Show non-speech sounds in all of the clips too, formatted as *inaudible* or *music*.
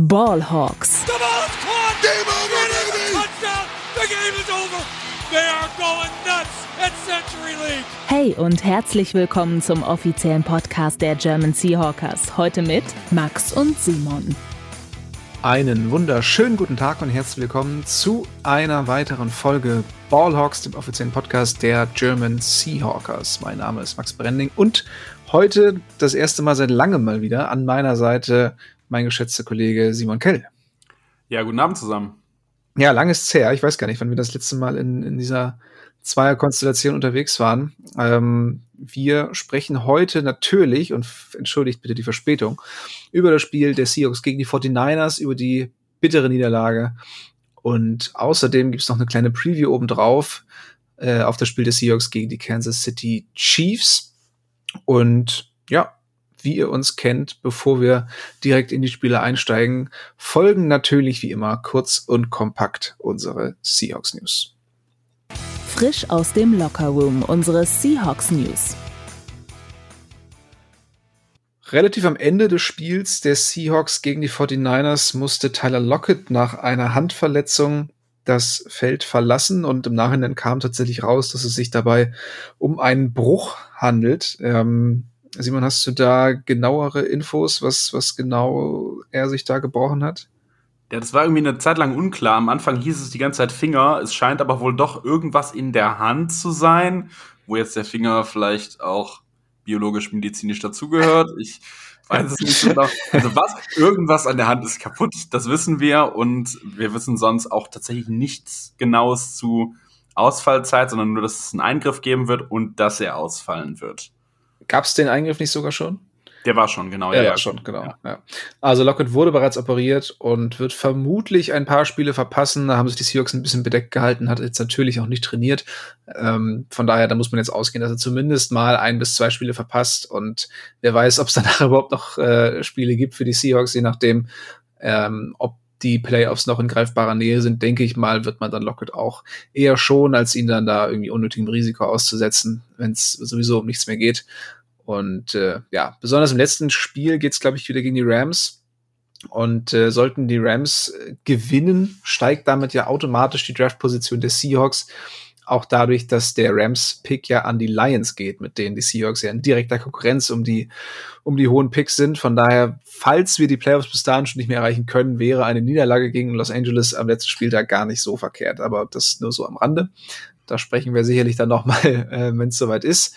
Ballhawks. Hey und herzlich willkommen zum offiziellen Podcast der German Seahawkers. Heute mit Max und Simon. Einen wunderschönen guten Tag und herzlich willkommen zu einer weiteren Folge Ballhawks, dem offiziellen Podcast der German Seahawkers. Mein Name ist Max Brending und heute das erste Mal seit langem mal wieder an meiner Seite mein geschätzter Kollege Simon Kell. Ja, guten Abend zusammen. Ja, lang ist es her. Ich weiß gar nicht, wann wir das letzte Mal in, in dieser Zweierkonstellation unterwegs waren. Ähm, wir sprechen heute natürlich, und entschuldigt bitte die Verspätung, über das Spiel der Seahawks gegen die 49ers, über die bittere Niederlage. Und außerdem gibt es noch eine kleine Preview obendrauf äh, auf das Spiel der Seahawks gegen die Kansas City Chiefs. Und ja, wie ihr uns kennt, bevor wir direkt in die Spiele einsteigen, folgen natürlich wie immer kurz und kompakt unsere Seahawks News. Frisch aus dem Lockerroom unsere Seahawks News. Relativ am Ende des Spiels der Seahawks gegen die 49ers musste Tyler Lockett nach einer Handverletzung das Feld verlassen und im Nachhinein kam tatsächlich raus, dass es sich dabei um einen Bruch handelt. Ähm, Simon, hast du da genauere Infos, was, was genau er sich da gebrochen hat? Ja, das war irgendwie eine Zeit lang unklar. Am Anfang hieß es die ganze Zeit Finger. Es scheint aber wohl doch irgendwas in der Hand zu sein, wo jetzt der Finger vielleicht auch biologisch-medizinisch dazugehört. Ich weiß es nicht genau. Also was, irgendwas an der Hand ist kaputt, das wissen wir. Und wir wissen sonst auch tatsächlich nichts Genaues zu Ausfallzeit, sondern nur, dass es einen Eingriff geben wird und dass er ausfallen wird. Gab es den Eingriff nicht sogar schon? Der war schon, genau. Der ja, war schon, genau. Ja. Ja. Also Lockett wurde bereits operiert und wird vermutlich ein paar Spiele verpassen. Da haben sich die Seahawks ein bisschen bedeckt gehalten, hat jetzt natürlich auch nicht trainiert. Ähm, von daher, da muss man jetzt ausgehen, dass er zumindest mal ein bis zwei Spiele verpasst. Und wer weiß, ob es danach *laughs* überhaupt noch äh, Spiele gibt für die Seahawks, je nachdem, ähm, ob die Playoffs noch in greifbarer Nähe sind, denke ich mal, wird man dann Lockett auch eher schon, als ihn dann da irgendwie unnötigem Risiko auszusetzen, wenn es sowieso um nichts mehr geht. Und äh, ja, besonders im letzten Spiel geht's, glaube ich, wieder gegen die Rams. Und äh, sollten die Rams äh, gewinnen, steigt damit ja automatisch die Draftposition der Seahawks. Auch dadurch, dass der Rams-Pick ja an die Lions geht, mit denen die Seahawks ja in direkter Konkurrenz um die, um die hohen Picks sind. Von daher, falls wir die Playoffs bis dahin schon nicht mehr erreichen können, wäre eine Niederlage gegen Los Angeles am letzten Spieltag gar nicht so verkehrt. Aber das nur so am Rande. Da sprechen wir sicherlich dann nochmal, *laughs* äh, wenn es soweit ist.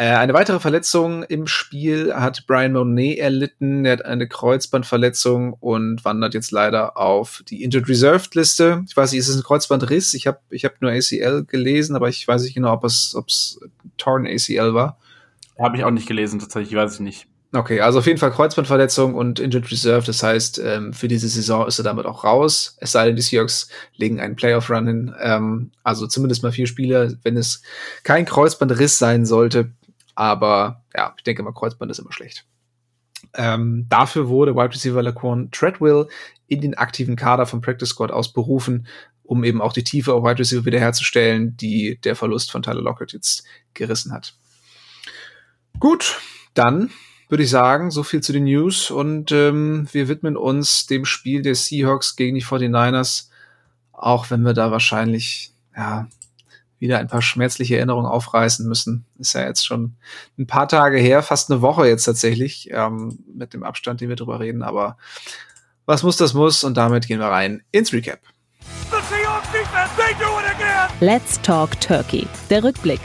Äh, eine weitere Verletzung im Spiel hat Brian Monet erlitten. Er hat eine Kreuzbandverletzung und wandert jetzt leider auf die Injured Reserved Liste. Ich weiß nicht, ist es ein Kreuzbandriss? Ich habe ich hab nur ACL gelesen, aber ich weiß nicht genau, ob es ob's Torn ACL war. Habe ich auch nicht gelesen, tatsächlich, weiß ich nicht. Okay, also auf jeden Fall Kreuzbandverletzung und Injured Reserve. Das heißt, ähm, für diese Saison ist er damit auch raus. Es sei denn, die Seahawks legen einen Playoff-Run hin. Ähm, also zumindest mal vier Spiele. Wenn es kein Kreuzbandriss sein sollte, aber ja, ich denke mal, Kreuzband ist immer schlecht. Ähm, dafür wurde Wide Receiver Laquan Treadwell in den aktiven Kader vom Practice Squad ausberufen, um eben auch die Tiefe auf Wide Receiver wiederherzustellen, die der Verlust von Tyler Lockett jetzt gerissen hat. Gut, dann würde ich sagen, so viel zu den News und ähm, wir widmen uns dem Spiel der Seahawks gegen die 49ers, auch wenn wir da wahrscheinlich ja wieder ein paar schmerzliche Erinnerungen aufreißen müssen. Ist ja jetzt schon ein paar Tage her, fast eine Woche jetzt tatsächlich, ähm, mit dem Abstand, den wir drüber reden. Aber was muss, das muss. Und damit gehen wir rein ins Recap. Let's Talk Turkey. Der Rückblick.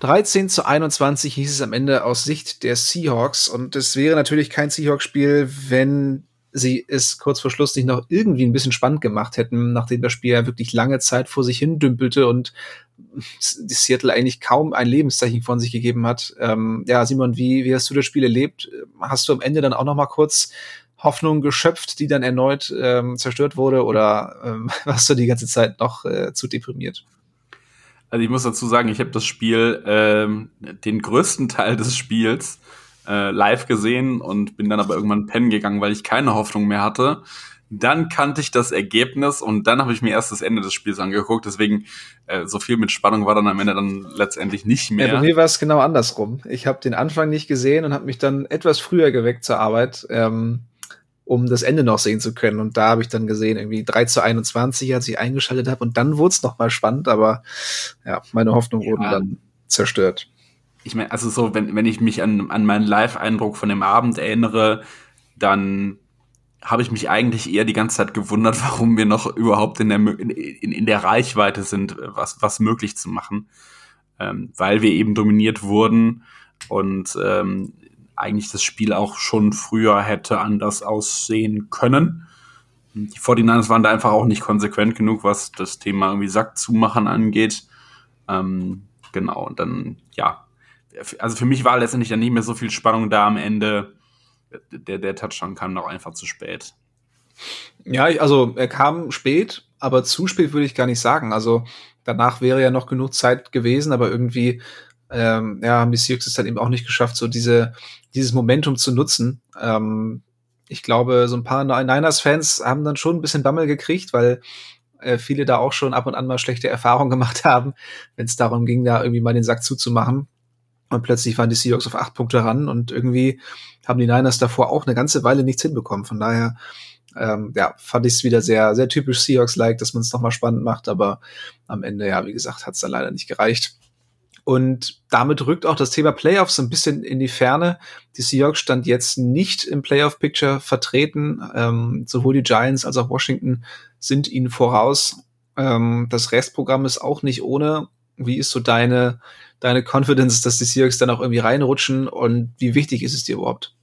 13 zu 21 hieß es am Ende aus Sicht der Seahawks. Und es wäre natürlich kein Seahawks-Spiel, wenn sie es kurz vor Schluss nicht noch irgendwie ein bisschen spannend gemacht hätten, nachdem das Spiel ja wirklich lange Zeit vor sich hin dümpelte und die Seattle eigentlich kaum ein Lebenszeichen von sich gegeben hat. Ähm, ja, Simon, wie, wie hast du das Spiel erlebt? Hast du am Ende dann auch noch mal kurz Hoffnung geschöpft, die dann erneut ähm, zerstört wurde, oder ähm, *laughs* warst du die ganze Zeit noch äh, zu deprimiert? Also ich muss dazu sagen, ich habe das Spiel, ähm, den größten Teil des Spiels äh, live gesehen und bin dann aber irgendwann pennen gegangen, weil ich keine Hoffnung mehr hatte. Dann kannte ich das Ergebnis und dann habe ich mir erst das Ende des Spiels angeguckt. Deswegen äh, so viel mit Spannung war dann am Ende dann letztendlich nicht mehr. Ja, bei mir war es genau andersrum. Ich habe den Anfang nicht gesehen und habe mich dann etwas früher geweckt zur Arbeit. Ähm, um das Ende noch sehen zu können. Und da habe ich dann gesehen, irgendwie 3 zu 21, als ich eingeschaltet habe. Und dann wurde es noch mal spannend, aber ja, meine Hoffnung ja. wurden dann zerstört. Ich meine, also so, wenn, wenn ich mich an, an meinen Live-Eindruck von dem Abend erinnere, dann habe ich mich eigentlich eher die ganze Zeit gewundert, *laughs* warum wir noch überhaupt in der, in, in der Reichweite sind, was, was möglich zu machen. Ähm, weil wir eben dominiert wurden und ähm, eigentlich das Spiel auch schon früher hätte anders aussehen können. Die 49ers waren da einfach auch nicht konsequent genug, was das Thema irgendwie Sack zumachen angeht. Ähm, genau, und dann, ja. Also für mich war letztendlich dann nicht mehr so viel Spannung da am Ende der, der Touchdown kam noch einfach zu spät. Ja, also er kam spät, aber zu spät würde ich gar nicht sagen. Also danach wäre ja noch genug Zeit gewesen, aber irgendwie ähm, ja, haben die Seahawks es dann eben auch nicht geschafft, so diese, dieses Momentum zu nutzen. Ähm, ich glaube, so ein paar Niners-Fans haben dann schon ein bisschen Bammel gekriegt, weil äh, viele da auch schon ab und an mal schlechte Erfahrungen *laughs* gemacht haben, wenn es darum ging, da irgendwie mal den Sack zuzumachen. Und plötzlich waren die Seahawks auf acht Punkte ran und irgendwie haben die Niners davor auch eine ganze Weile nichts hinbekommen. Von daher, ähm, ja, fand ich es wieder sehr, sehr typisch Seahawks-like, dass man es nochmal spannend macht, aber am Ende, ja, wie gesagt, hat es dann leider nicht gereicht. Und damit rückt auch das Thema Playoffs ein bisschen in die Ferne. Die Seahawks stand jetzt nicht im Playoff-Picture vertreten. Ähm, sowohl die Giants als auch Washington sind ihnen voraus. Ähm, das Restprogramm ist auch nicht ohne. Wie ist so deine, deine Confidence, dass die Seahawks dann auch irgendwie reinrutschen und wie wichtig ist es dir überhaupt?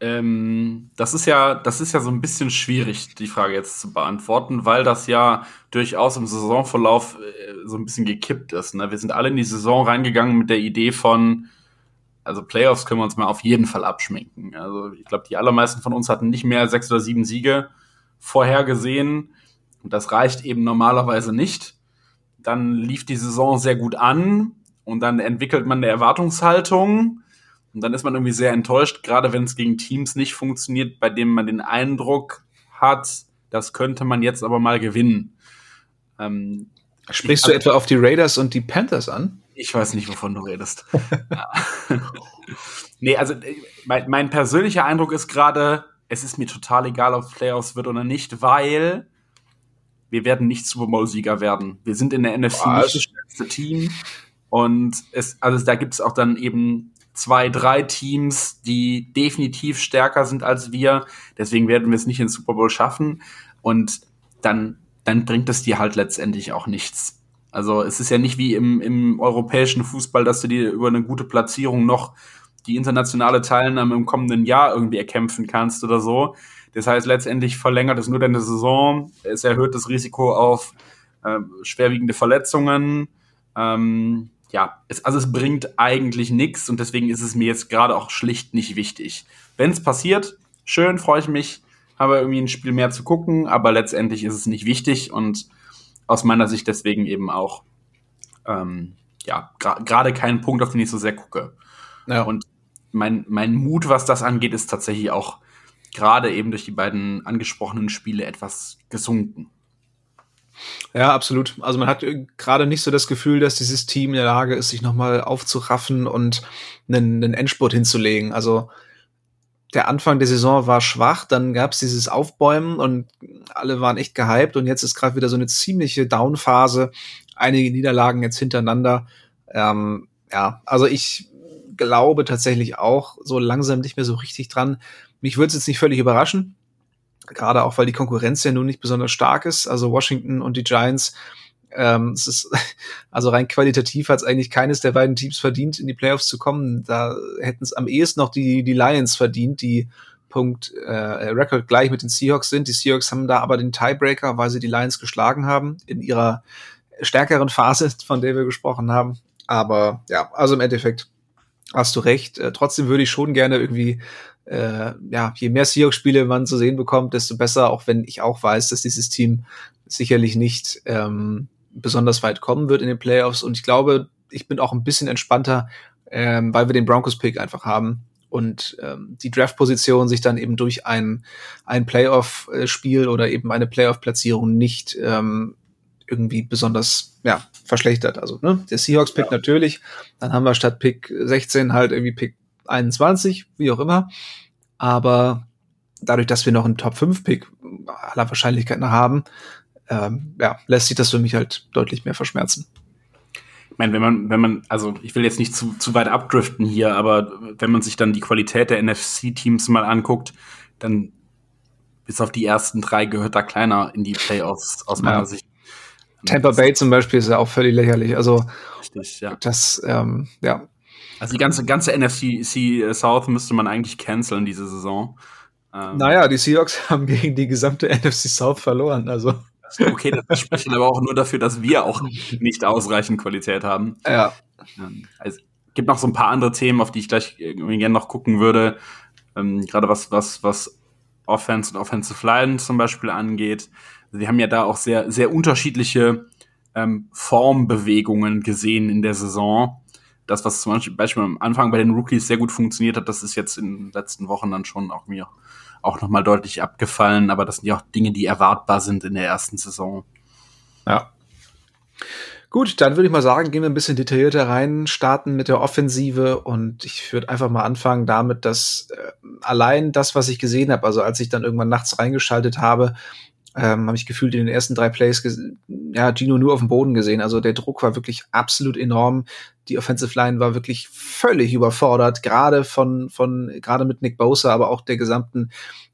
Ähm, das ist ja, das ist ja so ein bisschen schwierig, die Frage jetzt zu beantworten, weil das ja durchaus im Saisonverlauf äh, so ein bisschen gekippt ist. Ne? Wir sind alle in die Saison reingegangen mit der Idee von, also Playoffs können wir uns mal auf jeden Fall abschminken. Also ich glaube, die allermeisten von uns hatten nicht mehr sechs oder sieben Siege vorhergesehen. Und das reicht eben normalerweise nicht dann lief die Saison sehr gut an und dann entwickelt man eine Erwartungshaltung und dann ist man irgendwie sehr enttäuscht, gerade wenn es gegen Teams nicht funktioniert, bei denen man den Eindruck hat, das könnte man jetzt aber mal gewinnen. Ähm, Sprichst du etwa auf die Raiders und die Panthers an? Ich weiß nicht, wovon du redest. *laughs* nee, also mein, mein persönlicher Eindruck ist gerade, es ist mir total egal, ob es Playoffs wird oder nicht, weil wir werden nicht Super Bowl-Sieger werden. Wir sind in der NFC Was? nicht das stärkste Team. Und es, also da gibt es auch dann eben zwei, drei Teams, die definitiv stärker sind als wir. Deswegen werden wir es nicht in Super Bowl schaffen. Und dann, dann bringt es dir halt letztendlich auch nichts. Also es ist ja nicht wie im, im europäischen Fußball, dass du dir über eine gute Platzierung noch die internationale Teilnahme im kommenden Jahr irgendwie erkämpfen kannst oder so. Das heißt, letztendlich verlängert es nur deine Saison. Es erhöht das Risiko auf äh, schwerwiegende Verletzungen. Ähm, ja, es, also es bringt eigentlich nichts und deswegen ist es mir jetzt gerade auch schlicht nicht wichtig. Wenn es passiert, schön, freue ich mich, habe irgendwie ein Spiel mehr zu gucken, aber letztendlich ist es nicht wichtig und aus meiner Sicht deswegen eben auch ähm, ja gerade kein Punkt, auf den ich so sehr gucke. Ja. Und mein, mein Mut, was das angeht, ist tatsächlich auch gerade eben durch die beiden angesprochenen Spiele etwas gesunken. Ja, absolut. Also man hat äh, gerade nicht so das Gefühl, dass dieses Team in der Lage ist, sich nochmal aufzuraffen und einen, einen Endspurt hinzulegen. Also der Anfang der Saison war schwach, dann gab es dieses Aufbäumen und alle waren echt gehypt und jetzt ist gerade wieder so eine ziemliche Downphase. Einige Niederlagen jetzt hintereinander. Ähm, ja, also ich glaube tatsächlich auch so langsam nicht mehr so richtig dran, mich würde es jetzt nicht völlig überraschen, gerade auch weil die Konkurrenz ja nun nicht besonders stark ist. Also Washington und die Giants, ähm, es ist *laughs* also rein qualitativ hat es eigentlich keines der beiden Teams verdient, in die Playoffs zu kommen. Da hätten es am ehesten noch die die Lions verdient, die Punkt äh, Record gleich mit den Seahawks sind. Die Seahawks haben da aber den Tiebreaker, weil sie die Lions geschlagen haben in ihrer stärkeren Phase, von der wir gesprochen haben. Aber ja, also im Endeffekt hast du recht. Äh, trotzdem würde ich schon gerne irgendwie äh, ja, je mehr Seahawks-Spiele man zu sehen bekommt, desto besser, auch wenn ich auch weiß, dass dieses Team sicherlich nicht ähm, besonders weit kommen wird in den Playoffs. Und ich glaube, ich bin auch ein bisschen entspannter, ähm, weil wir den Broncos-Pick einfach haben und ähm, die Draft-Position sich dann eben durch ein, ein Playoff-Spiel oder eben eine Playoff-Platzierung nicht ähm, irgendwie besonders ja, verschlechtert. Also ne, der Seahawks-Pick ja. natürlich, dann haben wir statt Pick 16 halt irgendwie Pick 21, wie auch immer. Aber dadurch, dass wir noch einen Top 5 Pick aller Wahrscheinlichkeit nach haben, ähm, ja, lässt sich das für mich halt deutlich mehr verschmerzen. Ich meine, wenn man, wenn man, also ich will jetzt nicht zu, zu weit abdriften hier, aber wenn man sich dann die Qualität der NFC-Teams mal anguckt, dann bis auf die ersten drei gehört da kleiner in die Playoffs aus meiner ja. Sicht. Tampa Bay zum Beispiel ist ja auch völlig lächerlich. Also Richtig, ja. das, ähm, ja. Also die ganze, ganze NFC South müsste man eigentlich canceln diese Saison. Ähm, naja, die Seahawks *laughs* haben gegen die gesamte NFC South verloren. Also Okay, das spricht aber auch nur dafür, dass wir auch nicht ausreichend Qualität haben. Ja. Ähm, also, gibt noch so ein paar andere Themen, auf die ich gleich irgendwie gerne noch gucken würde. Ähm, Gerade was, was, was Offense und Offensive Line zum Beispiel angeht. Wir haben ja da auch sehr, sehr unterschiedliche ähm, Formbewegungen gesehen in der Saison. Das, was zum Beispiel am Anfang bei den Rookies sehr gut funktioniert hat, das ist jetzt in den letzten Wochen dann schon auch mir auch nochmal deutlich abgefallen, aber das sind ja auch Dinge, die erwartbar sind in der ersten Saison. Ja. Gut, dann würde ich mal sagen, gehen wir ein bisschen detaillierter rein, starten mit der Offensive und ich würde einfach mal anfangen damit, dass äh, allein das, was ich gesehen habe, also als ich dann irgendwann nachts reingeschaltet habe, ähm, habe ich gefühlt in den ersten drei Plays ja Gino nur auf dem Boden gesehen. Also der Druck war wirklich absolut enorm. Die Offensive Line war wirklich völlig überfordert, gerade von von gerade mit Nick Bosa, aber auch der gesamten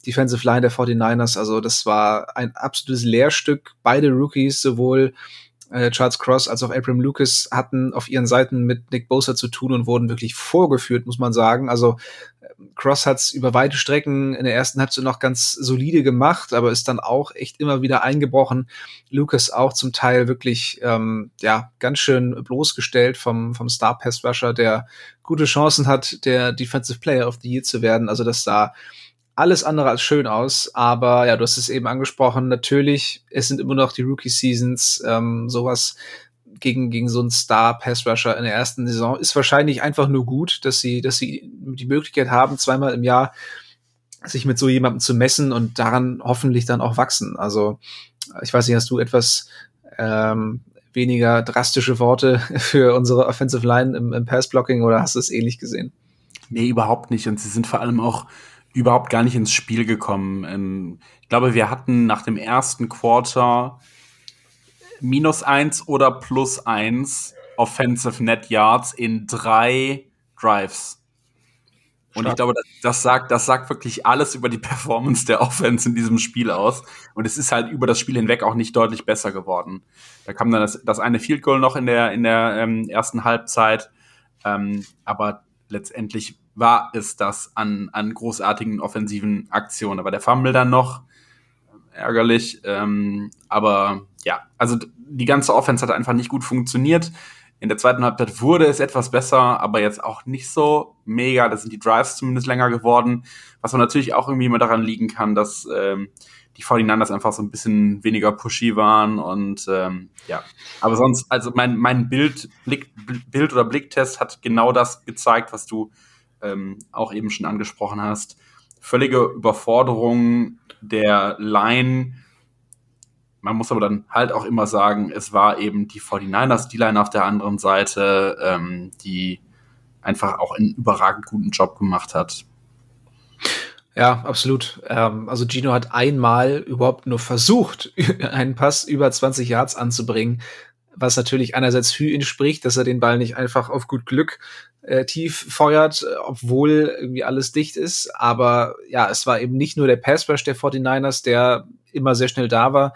Defensive Line der 49ers. Also das war ein absolutes Lehrstück. Beide Rookies, sowohl äh, Charles Cross als auch Abram Lucas hatten auf ihren Seiten mit Nick Bosa zu tun und wurden wirklich vorgeführt, muss man sagen. Also Cross hat es über weite Strecken in der ersten Halbzeit noch ganz solide gemacht, aber ist dann auch echt immer wieder eingebrochen. Lucas auch zum Teil wirklich ähm, ja ganz schön bloßgestellt vom vom Star Pass Rusher, der gute Chancen hat, der Defensive Player of the Year zu werden. Also das sah alles andere als schön aus, aber ja, du hast es eben angesprochen. Natürlich, es sind immer noch die Rookie Seasons. Ähm, sowas gegen, gegen so einen Star-Pass-Rusher in der ersten Saison ist wahrscheinlich einfach nur gut, dass sie, dass sie die Möglichkeit haben, zweimal im Jahr sich mit so jemandem zu messen und daran hoffentlich dann auch wachsen. Also ich weiß nicht, hast du etwas ähm, weniger drastische Worte *laughs* für unsere Offensive Line im, im Pass-Blocking oder hast du es ähnlich gesehen? Nee, überhaupt nicht. Und sie sind vor allem auch überhaupt gar nicht ins Spiel gekommen. Ähm, ich glaube, wir hatten nach dem ersten Quarter minus eins oder plus eins Offensive Net Yards in drei Drives. Und ich glaube, das, das, sagt, das sagt wirklich alles über die *laughs* Performance der Offense in diesem Spiel aus. Und es ist halt über das Spiel hinweg auch nicht deutlich besser geworden. Da kam dann das, das eine Field Goal noch in der, in der ähm, ersten Halbzeit. Ähm, aber letztendlich war es das an, an großartigen offensiven Aktionen. Aber der Fumble dann noch, ärgerlich. Ähm, aber ja, also die ganze Offense hat einfach nicht gut funktioniert. In der zweiten Halbzeit wurde es etwas besser, aber jetzt auch nicht so mega. Da sind die Drives zumindest länger geworden, was man natürlich auch irgendwie immer daran liegen kann, dass ähm, die 49ers einfach so ein bisschen weniger pushy waren und ähm, ja. Aber sonst, also mein, mein Bild, Blick, Bild oder Blicktest hat genau das gezeigt, was du ähm, auch eben schon angesprochen hast. Völlige Überforderung der Line. Man muss aber dann halt auch immer sagen, es war eben die 49ers, die Line auf der anderen Seite, ähm, die einfach auch einen überragend guten Job gemacht hat. Ja, absolut. Ähm, also Gino hat einmal überhaupt nur versucht, *laughs* einen Pass über 20 Yards anzubringen, was natürlich einerseits für ihn spricht, dass er den Ball nicht einfach auf gut Glück äh, tief feuert, obwohl irgendwie alles dicht ist. Aber ja, es war eben nicht nur der Pass Rush der 49ers, der immer sehr schnell da war.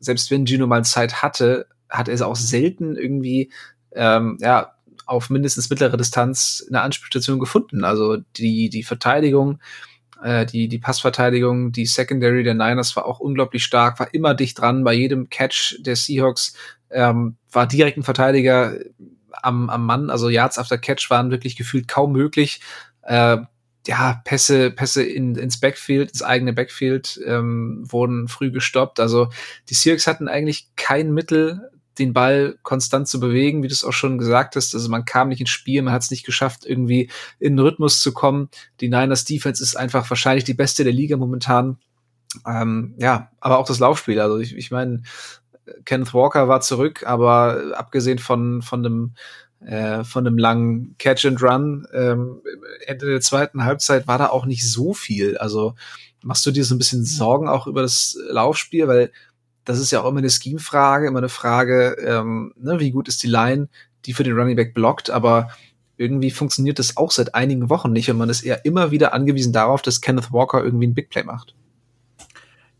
Selbst wenn Gino mal Zeit hatte, hat er es auch selten irgendwie ähm, ja, auf mindestens mittlere Distanz eine Anspielstation gefunden. Also die, die Verteidigung, äh, die, die Passverteidigung, die Secondary der Niners war auch unglaublich stark, war immer dicht dran bei jedem Catch der Seahawks, ähm, war direkt ein Verteidiger am, am Mann. Also Yards after Catch waren wirklich gefühlt kaum möglich. Äh, ja, Pässe, Pässe in, ins Backfield, ins eigene Backfield ähm, wurden früh gestoppt. Also die Seahawks hatten eigentlich kein Mittel, den Ball konstant zu bewegen, wie du es auch schon gesagt hast. Also man kam nicht ins Spiel, man hat es nicht geschafft, irgendwie in den Rhythmus zu kommen. Die Niners Defense ist einfach wahrscheinlich die beste der Liga momentan. Ähm, ja, aber auch das Laufspiel. Also ich, ich meine, Kenneth Walker war zurück, aber abgesehen von, von dem äh, von einem langen Catch and Run. Ähm, Ende der zweiten Halbzeit war da auch nicht so viel. Also machst du dir so ein bisschen Sorgen auch über das Laufspiel, weil das ist ja auch immer eine Scheme-Frage, immer eine Frage, ähm, ne, wie gut ist die Line, die für den Running Back blockt, aber irgendwie funktioniert das auch seit einigen Wochen nicht und man ist eher immer wieder angewiesen darauf, dass Kenneth Walker irgendwie ein Big Play macht.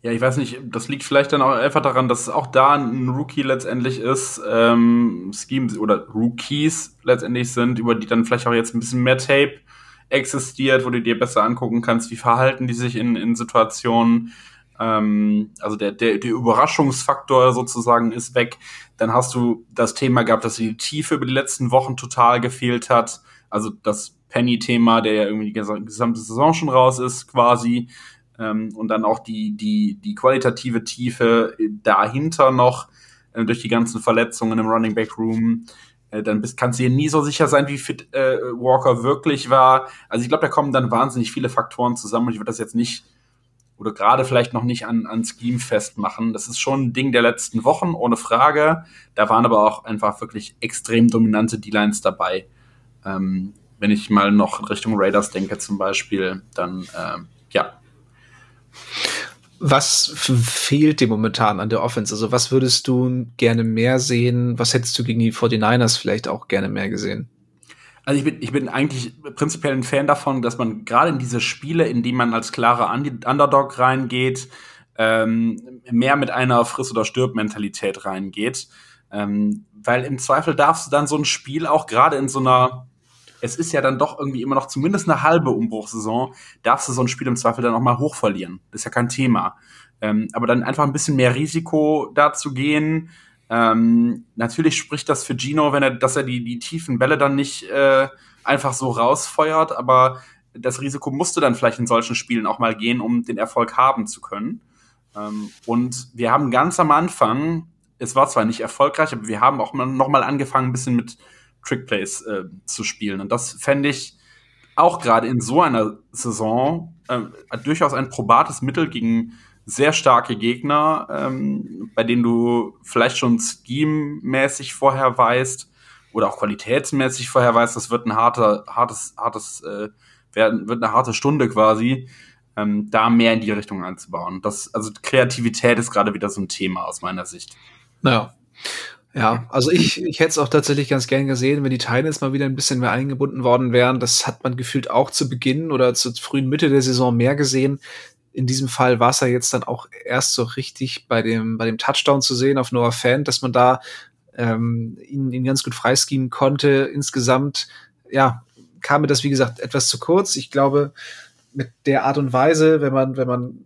Ja, ich weiß nicht, das liegt vielleicht dann auch einfach daran, dass es auch da ein Rookie letztendlich ist, ähm, Schemes oder Rookies letztendlich sind, über die dann vielleicht auch jetzt ein bisschen mehr Tape existiert, wo du dir besser angucken kannst, wie verhalten die sich in, in Situationen. Ähm, also der, der, der Überraschungsfaktor sozusagen ist weg. Dann hast du das Thema gehabt, dass die Tiefe über die letzten Wochen total gefehlt hat. Also das Penny-Thema, der ja irgendwie die gesamte Saison schon raus ist, quasi. Ähm, und dann auch die, die, die qualitative Tiefe dahinter noch äh, durch die ganzen Verletzungen im Running Back Room. Äh, dann bist, kannst du dir nie so sicher sein, wie fit äh, Walker wirklich war. Also ich glaube, da kommen dann wahnsinnig viele Faktoren zusammen und ich würde das jetzt nicht oder gerade vielleicht noch nicht an, an Scheme festmachen. Das ist schon ein Ding der letzten Wochen, ohne Frage. Da waren aber auch einfach wirklich extrem dominante D-Lines dabei. Ähm, wenn ich mal noch Richtung Raiders denke zum Beispiel, dann äh, ja. Was fehlt dir momentan an der Offense? Also was würdest du gerne mehr sehen? Was hättest du gegen die 49ers vielleicht auch gerne mehr gesehen? Also ich bin, ich bin eigentlich prinzipiell ein Fan davon, dass man gerade in diese Spiele, in die man als klarer Underdog reingeht, ähm, mehr mit einer Friss- oder Stirb-Mentalität reingeht. Ähm, weil im Zweifel darfst du dann so ein Spiel auch gerade in so einer, es ist ja dann doch irgendwie immer noch zumindest eine halbe Umbruchsaison, darfst du so ein Spiel im Zweifel dann auch mal hoch verlieren. Das ist ja kein Thema. Ähm, aber dann einfach ein bisschen mehr Risiko dazu gehen, ähm, natürlich spricht das für Gino, wenn er, dass er die, die tiefen Bälle dann nicht äh, einfach so rausfeuert, aber das Risiko musste dann vielleicht in solchen Spielen auch mal gehen, um den Erfolg haben zu können. Ähm, und wir haben ganz am Anfang, es war zwar nicht erfolgreich, aber wir haben auch noch mal angefangen, ein bisschen mit Trickplays äh, zu spielen. Und das fände ich auch gerade in so einer Saison äh, durchaus ein probates Mittel gegen sehr starke Gegner, ähm, bei denen du vielleicht schon scheme-mäßig vorher weißt oder auch qualitätsmäßig vorher weißt, das wird ein harter, hartes, hartes, äh, werden, wird eine harte Stunde quasi, ähm, da mehr in die Richtung einzubauen. Das, also Kreativität ist gerade wieder so ein Thema aus meiner Sicht. Naja. Ja, also ich, ich hätte es auch tatsächlich ganz gern gesehen, wenn die Titans mal wieder ein bisschen mehr eingebunden worden wären. Das hat man gefühlt auch zu Beginn oder zur frühen Mitte der Saison mehr gesehen in diesem Fall war es ja jetzt dann auch erst so richtig bei dem, bei dem Touchdown zu sehen auf Noah Fan, dass man da ähm, ihn, ihn ganz gut freischemen konnte. Insgesamt, ja, kam mir das, wie gesagt, etwas zu kurz. Ich glaube, mit der Art und Weise, wenn man, wenn man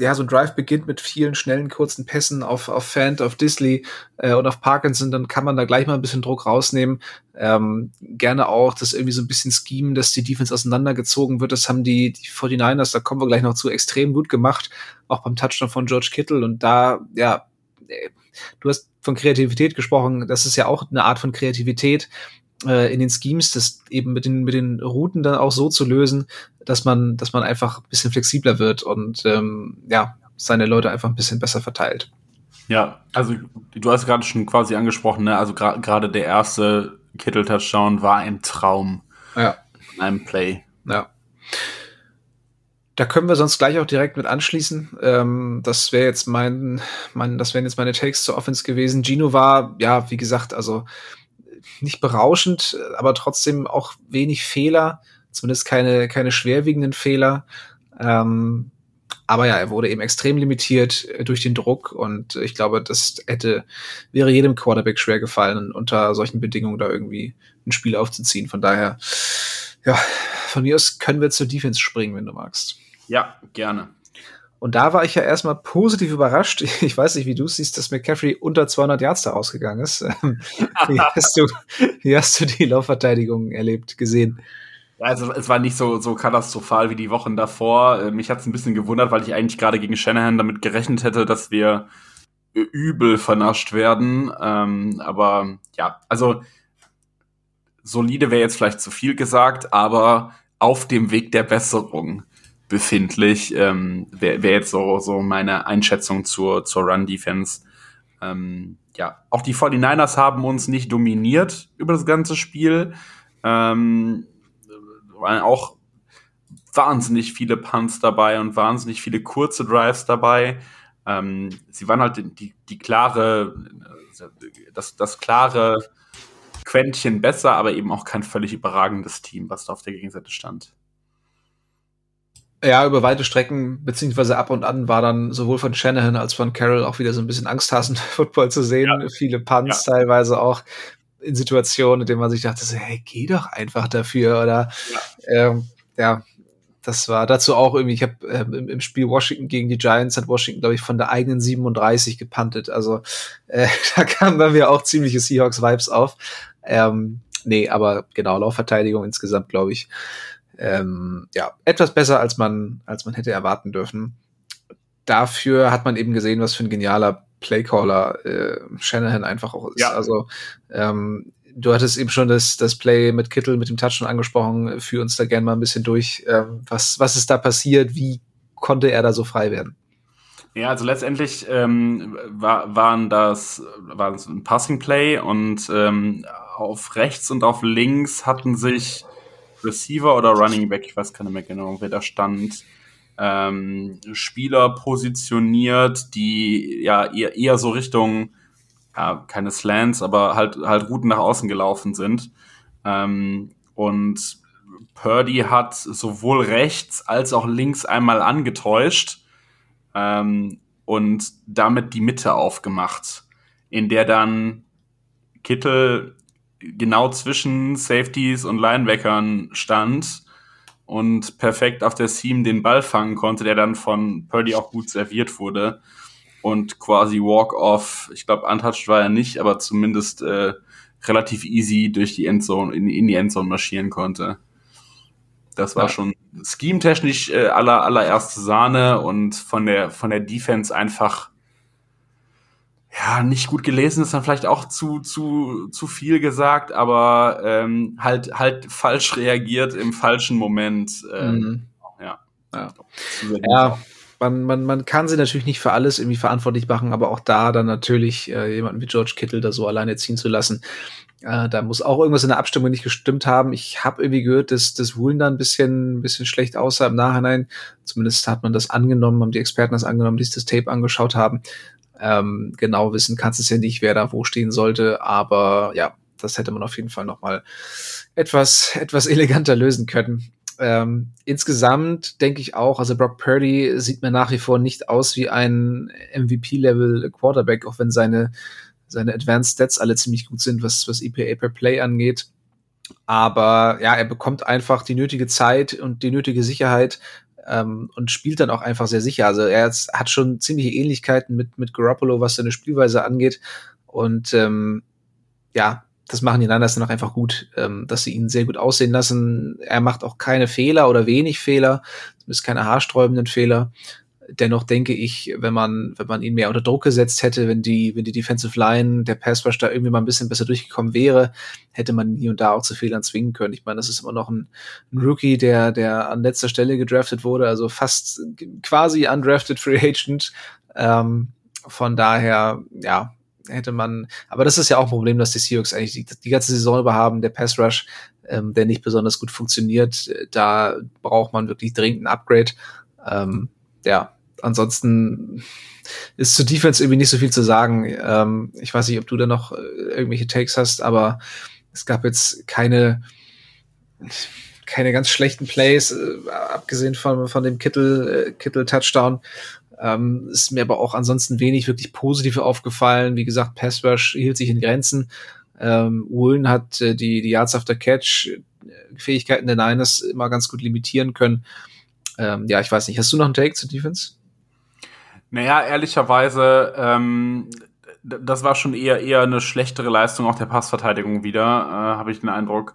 ja, so ein Drive beginnt mit vielen schnellen, kurzen Pässen auf, auf Fant, auf Disley äh, und auf Parkinson, dann kann man da gleich mal ein bisschen Druck rausnehmen. Ähm, gerne auch das irgendwie so ein bisschen schemen, dass die Defense auseinandergezogen wird. Das haben die, die 49ers, da kommen wir gleich noch zu, extrem gut gemacht. Auch beim Touchdown von George Kittle. Und da, ja, äh, du hast von Kreativität gesprochen. Das ist ja auch eine Art von Kreativität äh, in den Schemes, das eben mit den, mit den Routen dann auch so zu lösen, dass man, dass man einfach ein bisschen flexibler wird und ähm, ja, seine Leute einfach ein bisschen besser verteilt. Ja, also du hast gerade schon quasi angesprochen, ne? also gerade gra der erste Kittel-Touchdown war ein Traum ja. in einem Play. Ja. Da können wir sonst gleich auch direkt mit anschließen. Ähm, das wäre jetzt mein, mein, das wären jetzt meine Takes zur Offense gewesen. Gino war, ja, wie gesagt, also nicht berauschend, aber trotzdem auch wenig Fehler, zumindest keine, keine schwerwiegenden Fehler. Ähm, aber ja, er wurde eben extrem limitiert äh, durch den Druck und ich glaube, das hätte, wäre jedem Quarterback schwer gefallen, unter solchen Bedingungen da irgendwie ein Spiel aufzuziehen. Von daher, ja, von mir aus können wir zur Defense springen, wenn du magst. Ja, gerne. Und da war ich ja erstmal positiv überrascht. *laughs* Ich weiß nicht, wie du siehst, dass McCaffrey unter 200 Yards da ausgegangen ist. wie, *laughs* hast du, wie hast du die Laufverteidigung erlebt, gesehen? Also es war nicht so, so katastrophal wie die Wochen davor. Äh, mich hat es ein bisschen gewundert, weil ich eigentlich gerade gegen Shanahan damit gerechnet hätte, dass wir übel vernascht werden. Ähm, aber ja, also solide wäre jetzt vielleicht zu viel gesagt, aber auf dem Weg der Besserung befindlich. Ähm, Wäre wär jetzt so, so meine Einschätzung zur, zur Run-Defense. Ähm, ja, auch die 49ers haben uns nicht dominiert über das ganze Spiel. Ähm, waren auch wahnsinnig viele Punts dabei und wahnsinnig viele kurze Drives dabei. Ähm, sie waren halt die, die klare, das, das klare Quäntchen besser, aber eben auch kein völlig überragendes Team, was da auf der Gegenseite stand. Ja, über weite Strecken, beziehungsweise ab und an war dann sowohl von Shanahan als von Carroll auch wieder so ein bisschen Angsthasen-Football *laughs* zu sehen. Ja. Viele Punts ja. teilweise auch in Situationen, in denen man sich dachte, so, hey, geh doch einfach dafür. Oder ja, ähm, ja das war dazu auch irgendwie, ich habe ähm, im, im, Spiel Washington gegen die Giants hat Washington, glaube ich, von der eigenen 37 gepantet. Also *laughs* äh, da kamen bei mir auch ziemliche Seahawks-Vibes auf. Ähm, nee, aber genau, Laufverteidigung insgesamt, glaube ich, ähm, ja, etwas besser, als man, als man hätte erwarten dürfen. Dafür hat man eben gesehen, was für ein genialer Playcaller äh, Shanahan einfach auch ist. Ja. Also ähm, du hattest eben schon das, das Play mit Kittel, mit dem Touch schon angesprochen. Führ uns da gerne mal ein bisschen durch. Ähm, was, was ist da passiert? Wie konnte er da so frei werden? Ja, also letztendlich ähm, war, waren das war ein Passing Play und ähm, auf rechts und auf links hatten sich Receiver oder Running Back, ich weiß keine mehr genau, wer da stand, ähm, Spieler positioniert, die ja eher, eher so Richtung, ja, keine Slants, aber halt, halt Routen nach außen gelaufen sind. Ähm, und Purdy hat sowohl rechts als auch links einmal angetäuscht ähm, und damit die Mitte aufgemacht, in der dann Kittel genau zwischen Safeties und Linebackern stand und perfekt auf der Seam den Ball fangen konnte, der dann von Purdy auch gut serviert wurde und quasi Walk-off, ich glaube untouched war er nicht, aber zumindest äh, relativ easy durch die Endzone, in, in die Endzone marschieren konnte. Das war ja. schon scheme-technisch äh, aller, allererste Sahne und von der, von der Defense einfach ja, nicht gut gelesen ist dann vielleicht auch zu, zu, zu viel gesagt, aber ähm, halt, halt falsch reagiert im falschen Moment. Ähm, mhm. Ja. Ja. ja. Man, man, man kann sie natürlich nicht für alles irgendwie verantwortlich machen, aber auch da dann natürlich äh, jemanden wie George Kittle da so alleine ziehen zu lassen, äh, da muss auch irgendwas in der Abstimmung nicht gestimmt haben. Ich habe irgendwie gehört, dass das Woolen da ein bisschen, ein bisschen schlecht aussah im Nachhinein. Zumindest hat man das angenommen, haben die Experten das angenommen, die sich das Tape angeschaut haben. Ähm, genau wissen kannst es ja nicht, wer da wo stehen sollte, aber ja, das hätte man auf jeden Fall noch mal etwas, etwas eleganter lösen können. Ähm, insgesamt denke ich auch, also Brock Purdy sieht mir nach wie vor nicht aus wie ein MVP-Level Quarterback, auch wenn seine, seine Advanced Stats alle ziemlich gut sind, was, was EPA per Play angeht. Aber ja, er bekommt einfach die nötige Zeit und die nötige Sicherheit, ähm, und spielt dann auch einfach sehr sicher. Also er hat schon ziemliche Ähnlichkeiten mit, mit Garoppolo, was seine Spielweise angeht. Und ähm, ja, das machen die Niners dann auch einfach gut, ähm, dass sie ihn sehr gut aussehen lassen. Er macht auch keine Fehler oder wenig Fehler, zumindest keine haarsträubenden Fehler dennoch denke ich, wenn man, wenn man ihn mehr unter Druck gesetzt hätte, wenn die, wenn die Defensive Line, der Pass Rush da irgendwie mal ein bisschen besser durchgekommen wäre, hätte man hier und da auch zu Fehlern zwingen können. Ich meine, das ist immer noch ein, ein Rookie, der, der an letzter Stelle gedraftet wurde, also fast quasi undrafted Free Agent. Ähm, von daher, ja, hätte man, aber das ist ja auch ein Problem, dass die Seahawks eigentlich die, die ganze Saison über haben, der Pass Rush, ähm, der nicht besonders gut funktioniert. Da braucht man wirklich dringend ein Upgrade. Ähm, ja, ansonsten ist zu Defense irgendwie nicht so viel zu sagen. Ähm, ich weiß nicht, ob du da noch äh, irgendwelche Takes hast, aber es gab jetzt keine, keine ganz schlechten Plays, äh, abgesehen von, von dem Kittel, äh, Kittel Touchdown. Ähm, ist mir aber auch ansonsten wenig wirklich positiv aufgefallen. Wie gesagt, Pass Rush hielt sich in Grenzen. Ähm, Woolen hat äh, die, die Yards after Catch äh, Fähigkeiten der Niners immer ganz gut limitieren können. Ähm, ja, ich weiß nicht. Hast du noch einen Take zu Defense? Naja, ehrlicherweise, ähm, das war schon eher eher eine schlechtere Leistung auch der Passverteidigung wieder, äh, habe ich den Eindruck.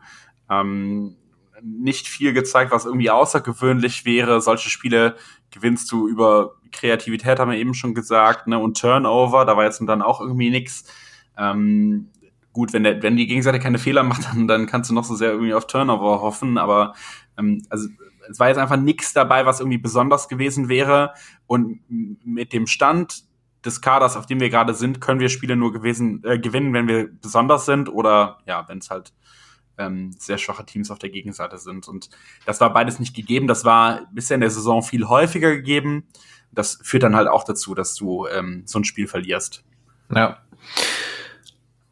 Ähm, nicht viel gezeigt, was irgendwie außergewöhnlich wäre. Solche Spiele gewinnst du über Kreativität, haben wir eben schon gesagt, ne? Und Turnover, da war jetzt dann auch irgendwie nix. Ähm, gut, wenn, der, wenn die Gegenseite keine Fehler macht, *laughs* dann, dann kannst du noch so sehr irgendwie auf Turnover hoffen, aber ähm, also es war jetzt einfach nichts dabei, was irgendwie besonders gewesen wäre. Und mit dem Stand des Kaders, auf dem wir gerade sind, können wir Spiele nur gewesen, äh, gewinnen, wenn wir besonders sind oder ja, wenn es halt ähm, sehr schwache Teams auf der Gegenseite sind. Und das war beides nicht gegeben. Das war bisher in der Saison viel häufiger gegeben. Das führt dann halt auch dazu, dass du ähm, so ein Spiel verlierst. Ja.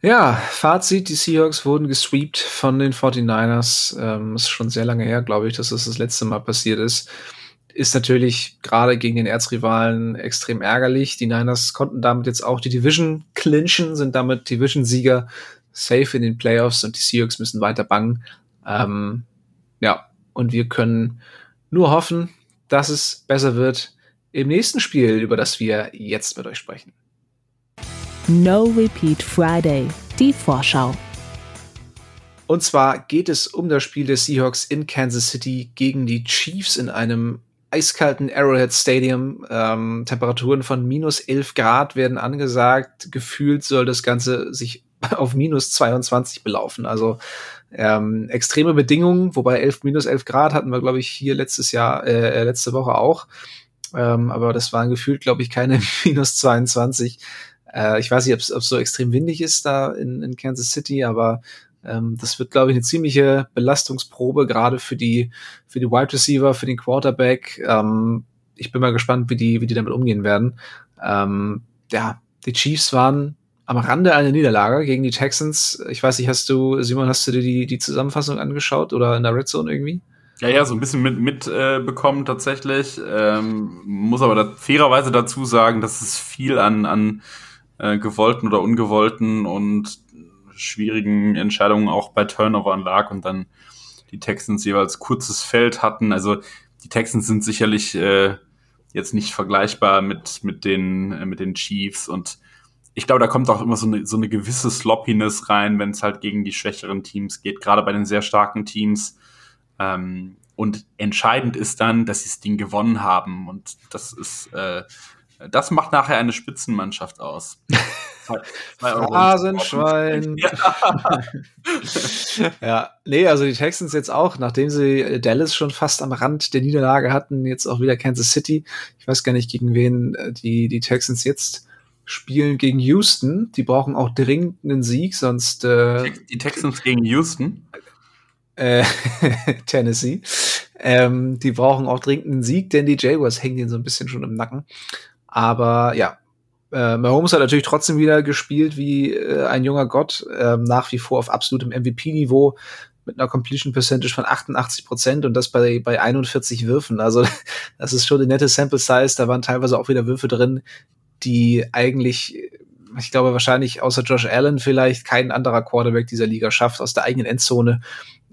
Ja, Fazit, die Seahawks wurden gesweept von den 49ers. Ähm, ist schon sehr lange her, glaube ich, dass das das letzte Mal passiert ist. Ist natürlich gerade gegen den Erzrivalen extrem ärgerlich. Die Niners konnten damit jetzt auch die Division clinchen, sind damit Division-Sieger, safe in den Playoffs und die Seahawks müssen weiter bangen. Ähm, ja, und wir können nur hoffen, dass es besser wird im nächsten Spiel, über das wir jetzt mit euch sprechen. No Repeat Friday, die Vorschau. Und zwar geht es um das Spiel der Seahawks in Kansas City gegen die Chiefs in einem eiskalten Arrowhead Stadium. Ähm, Temperaturen von minus 11 Grad werden angesagt. Gefühlt soll das Ganze sich *laughs* auf minus 22 belaufen. Also ähm, extreme Bedingungen, wobei 11, minus 11 Grad hatten wir, glaube ich, hier letztes Jahr, äh, letzte Woche auch. Ähm, aber das waren gefühlt, glaube ich, keine *laughs* minus 22. Äh, ich weiß nicht, ob es so extrem windig ist da in, in Kansas City, aber ähm, das wird, glaube ich, eine ziemliche Belastungsprobe, gerade für die, für die Wide Receiver, für den Quarterback. Ähm, ich bin mal gespannt, wie die, wie die damit umgehen werden. Ähm, ja, die Chiefs waren am Rande einer Niederlage gegen die Texans. Ich weiß nicht, hast du, Simon, hast du dir die, die Zusammenfassung angeschaut oder in der Red Zone irgendwie? Ja, ja, so ein bisschen mit, mit äh, tatsächlich. Ähm, muss aber da fairerweise dazu sagen, dass es viel an, an äh, gewollten oder ungewollten und schwierigen Entscheidungen auch bei Turnovern lag und dann die Texans jeweils kurzes Feld hatten. Also die Texans sind sicherlich äh, jetzt nicht vergleichbar mit, mit, den, äh, mit den Chiefs und ich glaube, da kommt auch immer so eine, so eine gewisse Sloppiness rein, wenn es halt gegen die schwächeren Teams geht, gerade bei den sehr starken Teams. Ähm, und entscheidend ist dann, dass sie das Ding gewonnen haben. Und das ist äh, das macht nachher eine Spitzenmannschaft aus. *laughs* Phrasenschwein. Ja. *laughs* ja, nee, also die Texans jetzt auch, nachdem sie Dallas schon fast am Rand der Niederlage hatten, jetzt auch wieder Kansas City. Ich weiß gar nicht, gegen wen äh, die, die Texans jetzt spielen gegen Houston. Die brauchen auch dringend einen Sieg, sonst. Äh, die Texans gegen Houston? Äh, *laughs* Tennessee. Ähm, die brauchen auch dringend einen Sieg, denn die Jaguars hängen denen so ein bisschen schon im Nacken. Aber ja, äh, Mahomes hat natürlich trotzdem wieder gespielt wie äh, ein junger Gott, äh, nach wie vor auf absolutem MVP-Niveau mit einer Completion Percentage von 88 Prozent und das bei, bei 41 Würfen. Also *laughs* das ist schon eine nette Sample Size. Da waren teilweise auch wieder Würfe drin, die eigentlich, ich glaube wahrscheinlich außer Josh Allen vielleicht kein anderer Quarterback dieser Liga schafft, aus der eigenen Endzone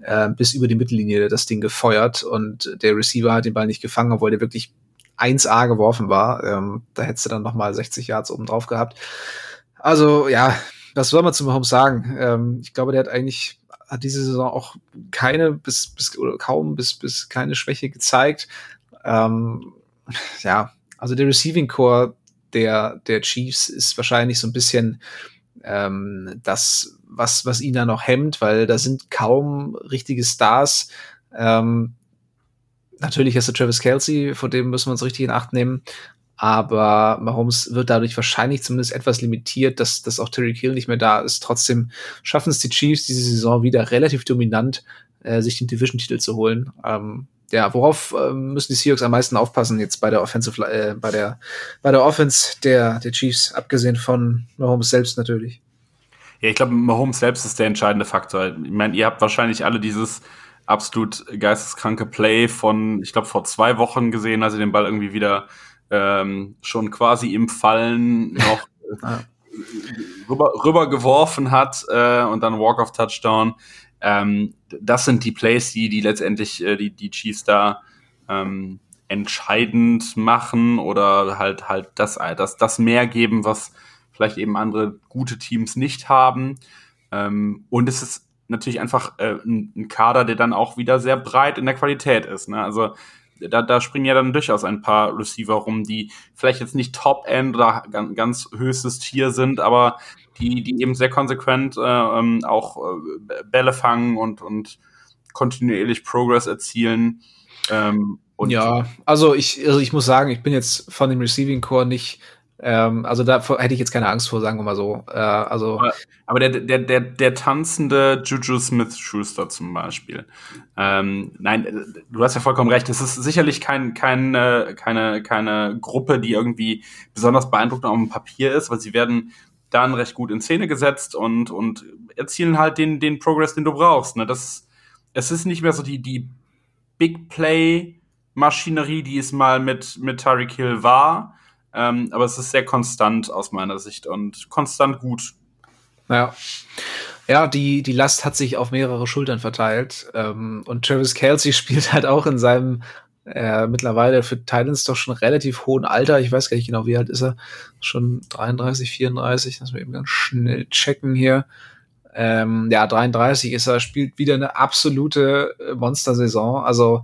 äh, bis über die Mittellinie das Ding gefeuert und der Receiver hat den Ball nicht gefangen, obwohl der wirklich 1A geworfen war. Ähm, da hättest du dann noch mal 60 Yards oben drauf gehabt. Also ja, was soll man zum Mahomes sagen? Ähm, ich glaube, der hat eigentlich hat diese Saison auch keine bis bis oder kaum bis bis keine Schwäche gezeigt. Ähm, ja, also der Receiving Core der der Chiefs ist wahrscheinlich so ein bisschen ähm, das was was ihn da noch hemmt, weil da sind kaum richtige Stars. Ähm, natürlich hast du Travis Kelsey, vor dem müssen wir uns richtig in Acht nehmen. Aber Mahomes wird dadurch wahrscheinlich zumindest etwas limitiert, dass, dass auch Terry Hill nicht mehr da ist. Trotzdem schaffen es die Chiefs diese Saison wieder relativ dominant, äh, sich den Division-Titel zu holen. Ähm, ja, worauf äh, müssen die Seahawks am meisten aufpassen jetzt bei der Offensive, äh, bei der, bei der Offense der, der Chiefs, abgesehen von Mahomes selbst natürlich? Ja, ich glaube, Mahomes selbst ist der entscheidende Faktor. Ich meine, ihr habt wahrscheinlich alle dieses absolut geisteskranke Play von, ich glaube, vor zwei Wochen gesehen, als er den Ball irgendwie wieder ähm, schon quasi im Fallen noch *laughs* rüber, rüber geworfen hat äh, und dann Walk-off-Touchdown. Ähm, das sind die Plays, die, die letztendlich äh, die, die Chiefs da ähm, entscheidend machen oder halt halt das, das, das mehr geben, was vielleicht eben andere gute Teams nicht haben. Ähm, und es ist natürlich einfach äh, ein, ein, Kader, der dann auch wieder sehr breit in der Qualität ist. Ne? Also da, da springen ja dann durchaus ein paar Receiver rum, die vielleicht jetzt nicht Top-End oder ganz, ganz höchstes Tier sind, aber die, die eben sehr konsequent äh, ähm, auch äh, Bälle fangen und, und kontinuierlich Progress erzielen. Ähm, ja, also ich, also ich muss sagen, ich bin jetzt von dem Receiving Core nicht Ähm, also da hätte ich jetzt keine Angst vor, sagen wir mal so. Äh, also aber, aber, der, der, der, der tanzende Juju Smith-Schuster zum Beispiel. Ähm, nein, du hast ja vollkommen recht. Es ist sicherlich kein, kein, äh, keine, keine Gruppe, die irgendwie besonders beeindruckend auf dem Papier ist, weil sie werden dann recht gut in Szene gesetzt und, und erzielen halt den, den Progress, den du brauchst. Ne? Das, es ist nicht mehr so die, die Big Play Maschinerie, die es mal mit, mit Tyreek Hill war ähm, aber es ist sehr konstant aus meiner Sicht und konstant gut. Ja. Ja, die, die Last hat sich auf mehrere Schultern verteilt. Ähm, und Travis Kelsey *laughs* spielt halt auch in seinem äh, mittlerweile für Titans doch schon relativ hohen Alter. Ich weiß gar nicht genau, wie alt ist er. Schon 33, 34. Lass mal eben ganz schnell checken hier. Ähm, ja, 33 ist er, spielt wieder eine absolute Monstersaison. Also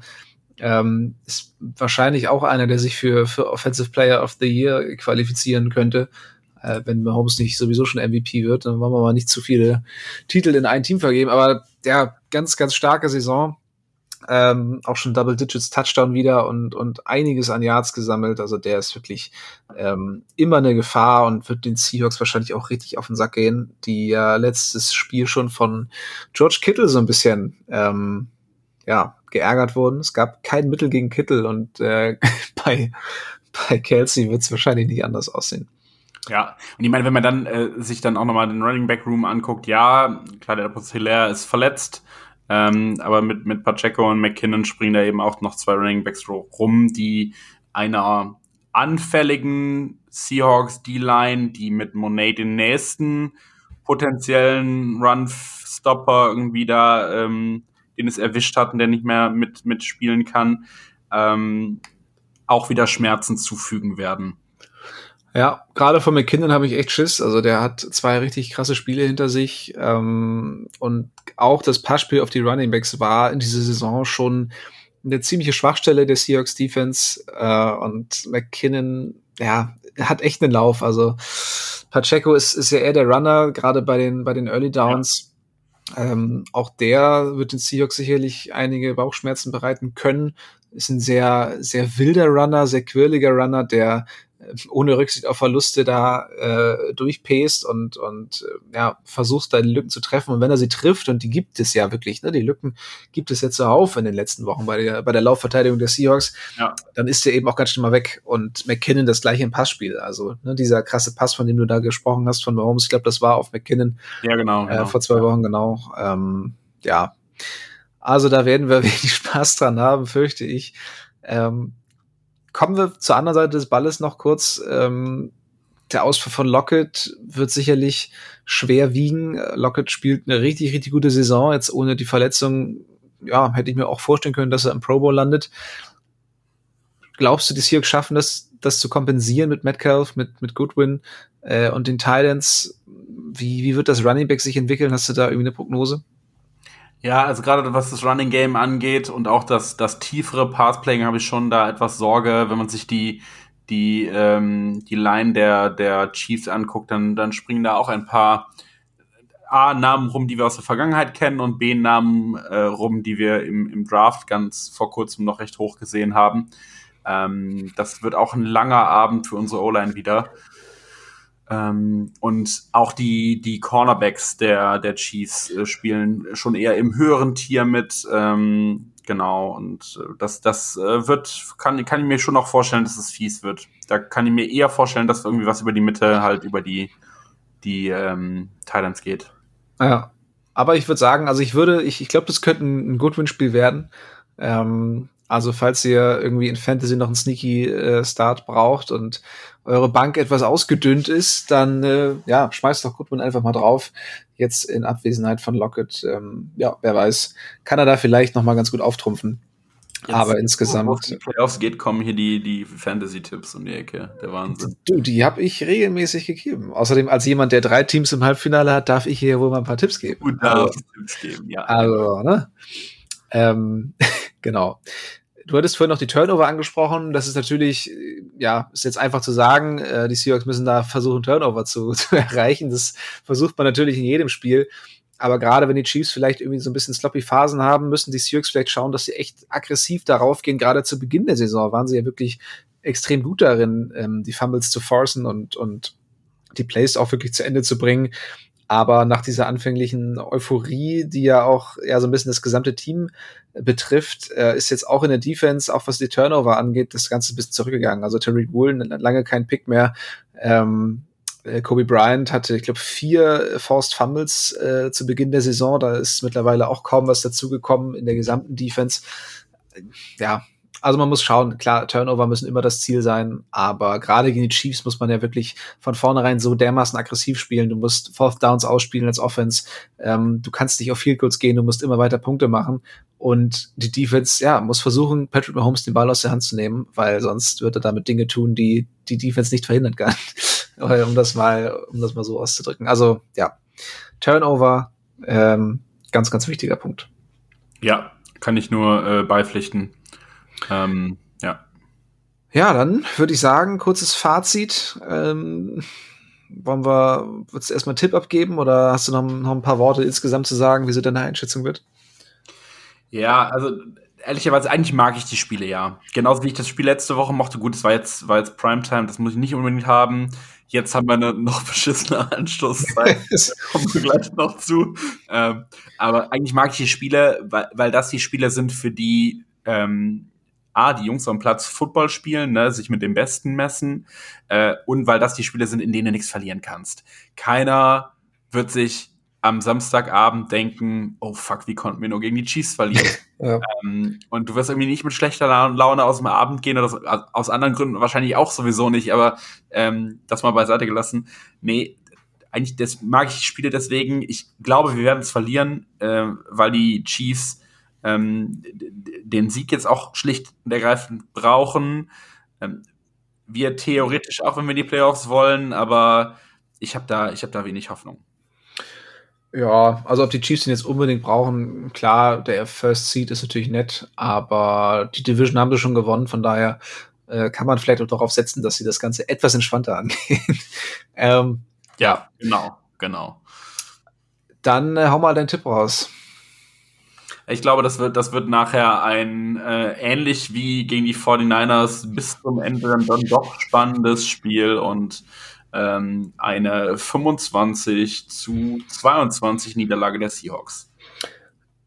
ähm, ist wahrscheinlich auch einer, der sich für, für Offensive Player of the Year qualifizieren könnte. Äh, wenn Mahomes nicht sowieso schon MVP wird, dann wollen wir mal nicht zu viele Titel in ein Team vergeben. Aber der ganz, ganz starke Saison. Ähm, auch schon Double Digits Touchdown wieder und, und einiges an Yards gesammelt. Also der ist wirklich ähm, immer eine Gefahr und wird den Seahawks wahrscheinlich auch richtig auf den Sack gehen, die ja letztes Spiel schon von George Kittle so ein bisschen ähm, ja, geärgert wurden. Es gab kein Mittel gegen Kittel und äh, *laughs* bei, bei Kelsey wird es wahrscheinlich nicht anders aussehen. Ja, und ich meine, wenn man dann äh, sich dann auch nochmal den Running Back Room anguckt, ja, klar, der Hilaire ist verletzt, ähm, aber mit, mit Pacheco und McKinnon springen da eben auch noch zwei Running Backs rum, die einer anfälligen Seahawks D-Line, die mit Monet den nächsten potenziellen Run-Stopper irgendwie da ähm, den es erwischt hat und der nicht mehr mit mitspielen kann, ähm, auch wieder Schmerzen zufügen werden. Ja, gerade von McKinnon habe ich echt Schiss. Also der hat zwei richtig krasse Spiele hinter sich. Ähm, und auch das Passspiel auf die Running Backs war in dieser Saison schon eine ziemliche Schwachstelle der Seahawks Defense. Äh, und McKinnon, ja, hat echt einen Lauf. Also Pacheco ist, ist ja eher der Runner, gerade bei den, bei den Early Downs. Ähm, auch der wird den Seahawks sicherlich einige Bauchschmerzen bereiten können. Ist ein sehr, sehr wilder Runner, sehr quirliger Runner, der ohne Rücksicht auf Verluste da äh, durchpest und, und äh, ja, versucht da die Lücken zu treffen. Und wenn er sie trifft, und die gibt es ja wirklich, ne, die Lücken gibt es jetzt zuhauf in den letzten Wochen bei der, bei der Laufverteidigung der Seahawks, ja. dann ist er eben auch ganz schnell mal weg. Und McKinnon das gleiche im Passspiel. Also ne, dieser krasse Pass, von dem du da gesprochen hast, von Mahomes, ich glaube, das war auf McKinnon. Ja, genau. Äh, genau. vor zwei Wochen, genau. Ähm, ja. Also da werden wir *laughs* wenig Spaß dran haben, fürchte ich. Ähm, Kommen wir zur anderen Seite des Balles noch kurz. Ähm, der Ausfall von Lockett wird sicherlich schwer wiegen. Lockett spielt eine richtig, richtig gute Saison. Jetzt ohne die Verletzung, ja, hätte ich mir auch vorstellen können, dass er im Pro Bowl landet. Glaubst du, die Seahawks schaffen das, das zu kompensieren mit Metcalf, mit, mit Goodwin äh, und den Titans? Wie, wie wird das Running Back sich entwickeln? Hast du da irgendwie eine Prognose? Ja, also gerade was das Running Game angeht und auch das, das tiefere Passplaying habe ich schon da etwas Sorge, wenn man sich die, die, ähm, die Line der, der Chiefs anguckt, dann, dann springen da auch ein paar A-Namen rum, die wir aus der Vergangenheit kennen und B-Namen äh, rum, die wir im, im Draft ganz vor kurzem noch recht hoch gesehen haben. Ähm, das wird auch ein langer Abend für unsere O-Line wieder. Ähm, und auch die, die Cornerbacks der, der Chiefs äh, spielen schon eher im höheren Tier mit. Ähm, genau, und äh, das, das äh, wird, kann, kann ich mir schon noch vorstellen, dass es fies wird. Da kann ich mir eher vorstellen, dass irgendwie was über die Mitte halt über die, die ähm, Thailands geht. Ja. Aber ich würde sagen, also ich würde, ich, ich glaube, das könnte ein, Goodwin-Spiel werden. Ähm, also falls ihr irgendwie in Fantasy noch einen sneaky äh, Start braucht und eure Bank etwas ausgedünnt ist, dann äh, ja, schmeißt doch Goodwin einfach mal drauf. Jetzt in Abwesenheit von Lockett, ähm, ja, wer weiß, kann er da vielleicht noch mal ganz gut auftrumpfen. Jetzt, Aber insgesamt. Es die Playoffs geht, kommen hier die, die Fantasy-Tipps um die Ecke. Der Wahnsinn. Du, die habe ich regelmäßig gegeben. Außerdem, als jemand, der drei Teams im Halbfinale hat, darf ich hier wohl mal ein paar Tipps geben. Du darfst also, Tipps geben, ja. Also, ne? Ähm, *laughs* genau. Du hattest vorhin noch die Turnover angesprochen. Das ist natürlich, ja, ist jetzt einfach zu sagen. Äh, die Seahawks müssen da versuchen, Turnover zu, *laughs* zu erreichen. Das versucht man natürlich in jedem Spiel. Aber gerade wenn die Chiefs vielleicht irgendwie so ein bisschen sloppy Phasen haben, müssen die Seahawks vielleicht schauen, dass sie echt aggressiv darauf gehen. Gerade zu Beginn der Saison waren sie ja wirklich extrem gut darin, ähm, die Fumbles zu forcen und, und die Plays auch wirklich zu Ende zu bringen. Aber nach dieser anfänglichen Euphorie, die ja auch ja so ein bisschen das gesamte Team betrifft, äh, ist jetzt auch in der Defense, auch was die Turnover angeht, das Ganze ein bisschen zurückgegangen. Also Tariq Woolen lange kein Pick mehr. Ähm, äh, Kobe Bryant hatte, ich glaube, vier Forced Fumbles äh, zu Beginn der Saison. Da ist mittlerweile auch kaum was dazugekommen in der gesamten Defense. Ja, also man muss schauen, klar, Turnover müssen immer das Ziel sein, aber gerade gegen die Chiefs muss man ja wirklich von vornherein so dermaßen aggressiv spielen. Du musst Fourth Downs ausspielen als Offense. Ähm, du kannst nicht auf Field Goals gehen, du musst immer weiter Punkte machen. Und die Defense, ja, muss versuchen, Patrick Mahomes den Ball aus der Hand zu nehmen, weil sonst wird er damit Dinge tun, die die Defense nicht verhindern kann. *laughs* um das mal, um das mal so auszudrücken. Also, ja, Turnover, ähm, ganz, ganz wichtiger Punkt. Ja, kann ich nur äh, beipflichten. Ähm, ja. Ja, dann würde ich sagen, kurzes Fazit. Ähm, wollen wir, würdest du erstmal einen Tipp abgeben oder hast du noch, noch ein paar Worte insgesamt zu sagen, wie so deine Einschätzung wird? Ja, also ehrlicherweise, eigentlich mag ich die Spiele ja. Genauso wie ich das Spiel letzte Woche mochte. Gut, es war jetzt, war jetzt Primetime, das muss ich nicht unbedingt haben. Jetzt haben wir eine noch beschissene Anstoßzeit. *laughs* *laughs* kommen wir gleich noch zu. Ähm, aber eigentlich mag ich die Spiele, weil, weil das die Spiele sind, für die ähm, A, die Jungs am Platz Football spielen, ne, sich mit dem Besten messen äh, und weil das die Spiele sind, in denen du nichts verlieren kannst. Keiner wird sich am Samstagabend denken, oh fuck, wie konnten wir nur gegen die Chiefs verlieren? *laughs* ja. ähm, und du wirst irgendwie nicht mit schlechter Laune aus dem Abend gehen oder so, aus anderen Gründen wahrscheinlich auch sowieso nicht, aber ähm, das mal beiseite gelassen. Nee, eigentlich das mag ich die Spiele deswegen. Ich glaube, wir werden es verlieren, äh, weil die Chiefs ähm, den Sieg jetzt auch schlicht und ergreifend brauchen. Ähm, wir theoretisch auch, wenn wir die Playoffs wollen, aber ich habe da, ich habe da wenig Hoffnung. Ja, also ob die Chiefs ihn jetzt unbedingt brauchen, klar, der First Seed ist natürlich nett, aber die Division haben sie schon gewonnen, von daher äh, kann man vielleicht auch darauf setzen, dass sie das Ganze etwas entspannter *laughs* angehen. ähm, ja, genau, genau. Dann äh, hau mal deinen Tipp raus. Ich glaube, das wird, das wird nachher ein äh, ähnlich wie gegen die 49ers bis zum Ende dann, doch spannendes Spiel und ähm, eine 25 zu 22 Niederlage der Seahawks.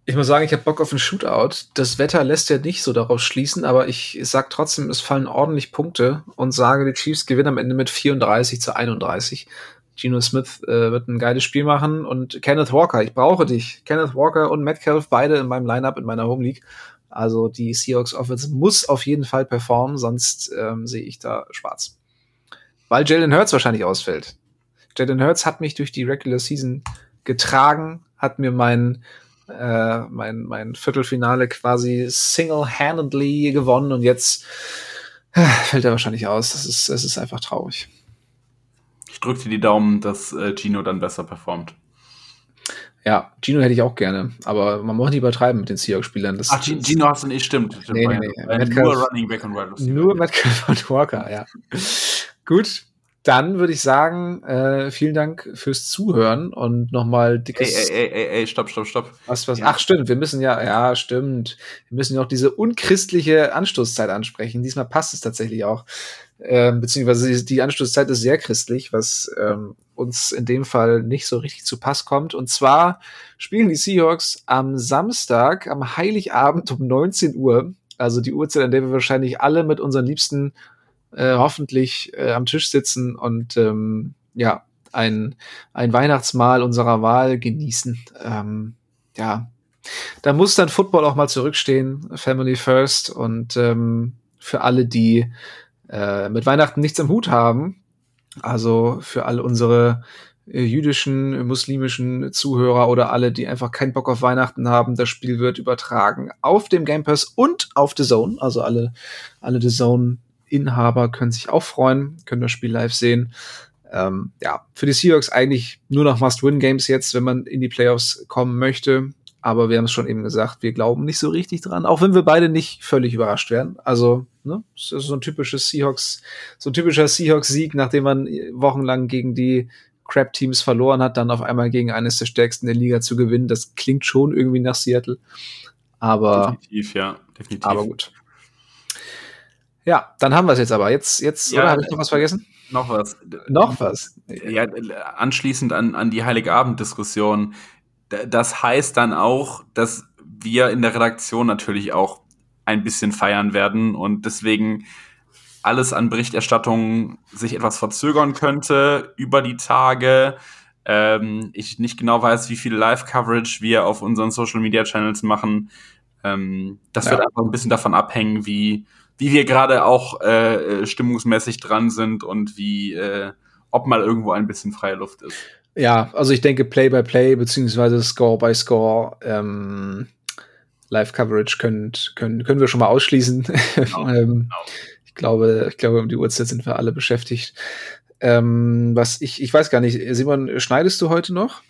Ich muss sagen, ich habe Bock auf einen Shootout. Das Wetter lässt ja nicht so darauf schließen, aber ich sag trotzdem, es fallen ordentlich Punkte und sage, die Chiefs gewinnen am Ende mit 34 zu 31. Geno Smith äh, wird ein geiles Spiel machen und Kenneth Walker, ich brauche dich. Kenneth Walker und Metcalf, beide in meinem Lineup in meiner Home League. Also die Seahawks Offense muss auf jeden Fall performen, sonst ähm, sehe ich da schwarz. Weil Jalen Hurts wahrscheinlich ausfällt. Jalen Hurts hat mich durch die Regular Season getragen, hat mir mein äh, mein, mein Viertelfinale quasi single-handedly gewonnen und jetzt äh, fällt er wahrscheinlich aus. Das ist, das ist einfach traurig ich drücke dir die Daumen, dass äh, Gino dann besser performt. Ja, Gino hätte ich auch gerne, aber man muss nicht übertreiben mit den Seahawks-Spielern. Ach, Gino hast du nicht, stimmt. Nee, nee, nee. Metcalf, nur Running Back und Wide Nur Metcalf und Walker, ja. Gut, dann würde ich sagen, äh, vielen Dank fürs Zuhören und nochmal dickes. Ey, ey, ey, ey, stopp, stopp, stopp. Was, was? Ja. Ach, stimmt, wir müssen ja, ja, stimmt. Wir müssen ja auch diese unchristliche Anstoßzeit ansprechen. Diesmal passt es tatsächlich auch. Ähm, beziehungsweise die Anstoßzeit ist sehr christlich, was ähm, uns in dem Fall nicht so richtig zu Pass kommt. Und zwar spielen die Seahawks am Samstag, am Heiligabend um 19 Uhr, also die Uhrzeit, an der wir wahrscheinlich alle mit unseren Liebsten äh, hoffentlich äh, am Tisch sitzen und ähm, ja, ein, ein Weihnachtsmahl unserer Wahl genießen. Ähm, ja, da muss dann Football auch mal zurückstehen, Family First und ähm, für alle, die äh, mit Weihnachten nichts am Hut haben, also für alle unsere äh, jüdischen, muslimischen Zuhörer oder alle, die einfach keinen Bock auf Weihnachten haben, das Spiel wird übertragen auf dem Game Pass und auf The Zone, also alle, alle The Zone Inhaber können sich auch freuen, können das Spiel live sehen. Ähm, ja, für die Seahawks eigentlich nur noch Must-Win-Games jetzt, wenn man in die Playoffs kommen möchte. Aber wir haben es schon eben gesagt, wir glauben nicht so richtig dran, auch wenn wir beide nicht völlig überrascht werden. Also, ne, es ist so ein typisches Seahawks, so ein typischer Seahawks-Sieg, nachdem man wochenlang gegen die Crap-Teams verloren hat, dann auf einmal gegen eines der stärksten der Liga zu gewinnen. Das klingt schon irgendwie nach Seattle. Aber. Definitiv, ja, definitiv. Aber gut. Ja, dann haben wir es jetzt aber. Jetzt, jetzt, Ja, oder habe ich noch was vergessen? Noch was. Noch was? Ja, anschließend an, an die Heiligabend-Diskussion. Das heißt dann auch, dass wir in der Redaktion natürlich auch ein bisschen feiern werden und deswegen alles an Berichterstattung sich etwas verzögern könnte über die Tage. Ähm, ich nicht genau weiß, wie viel Live-Coverage wir auf unseren Social-Media-Channels machen. Ähm, das Ja. wird einfach ein bisschen davon abhängen, wie, wie wir gerade auch äh, äh, stimmungsmäßig dran sind und wie, äh, ob mal irgendwo ein bisschen freie Luft ist. Ja, also ich denke Play-by-Play beziehungsweise Score-by-Score ähm, Live-Coverage könnt, können, können wir schon mal ausschließen. *laughs* Genau, ähm, Ich glaube, ich glaube, um die Uhrzeit sind wir alle beschäftigt. Ähm, was ich, ich weiß gar nicht, Simon, schneidest du heute noch?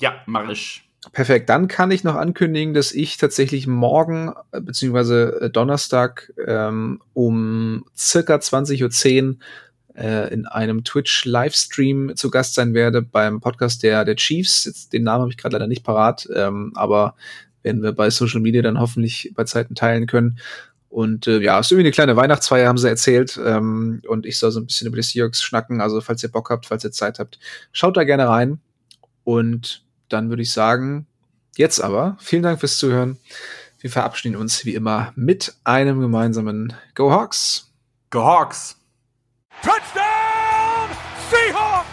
Ja, mach ich. Perfekt. Dann kann ich noch ankündigen, dass ich tatsächlich morgen äh, beziehungsweise äh, Donnerstag ähm, um circa 20.10 Uhr äh, in einem Twitch-Livestream zu Gast sein werde beim Podcast der, der Chiefs. Jetzt, den Namen habe ich gerade leider nicht parat, ähm, aber werden wir bei Social Media dann hoffentlich bei Zeiten teilen können. Und äh, ja, ist irgendwie eine kleine Weihnachtsfeier, haben sie erzählt. Ähm, und ich soll so ein bisschen über die Seahawks schnacken. Also, falls ihr Bock habt, falls ihr Zeit habt, schaut da gerne rein. Und dann würde ich sagen, jetzt aber, vielen Dank fürs Zuhören. Wir verabschieden uns wie immer mit einem gemeinsamen Go Hawks. Go Hawks! Touchdown! Seahawks!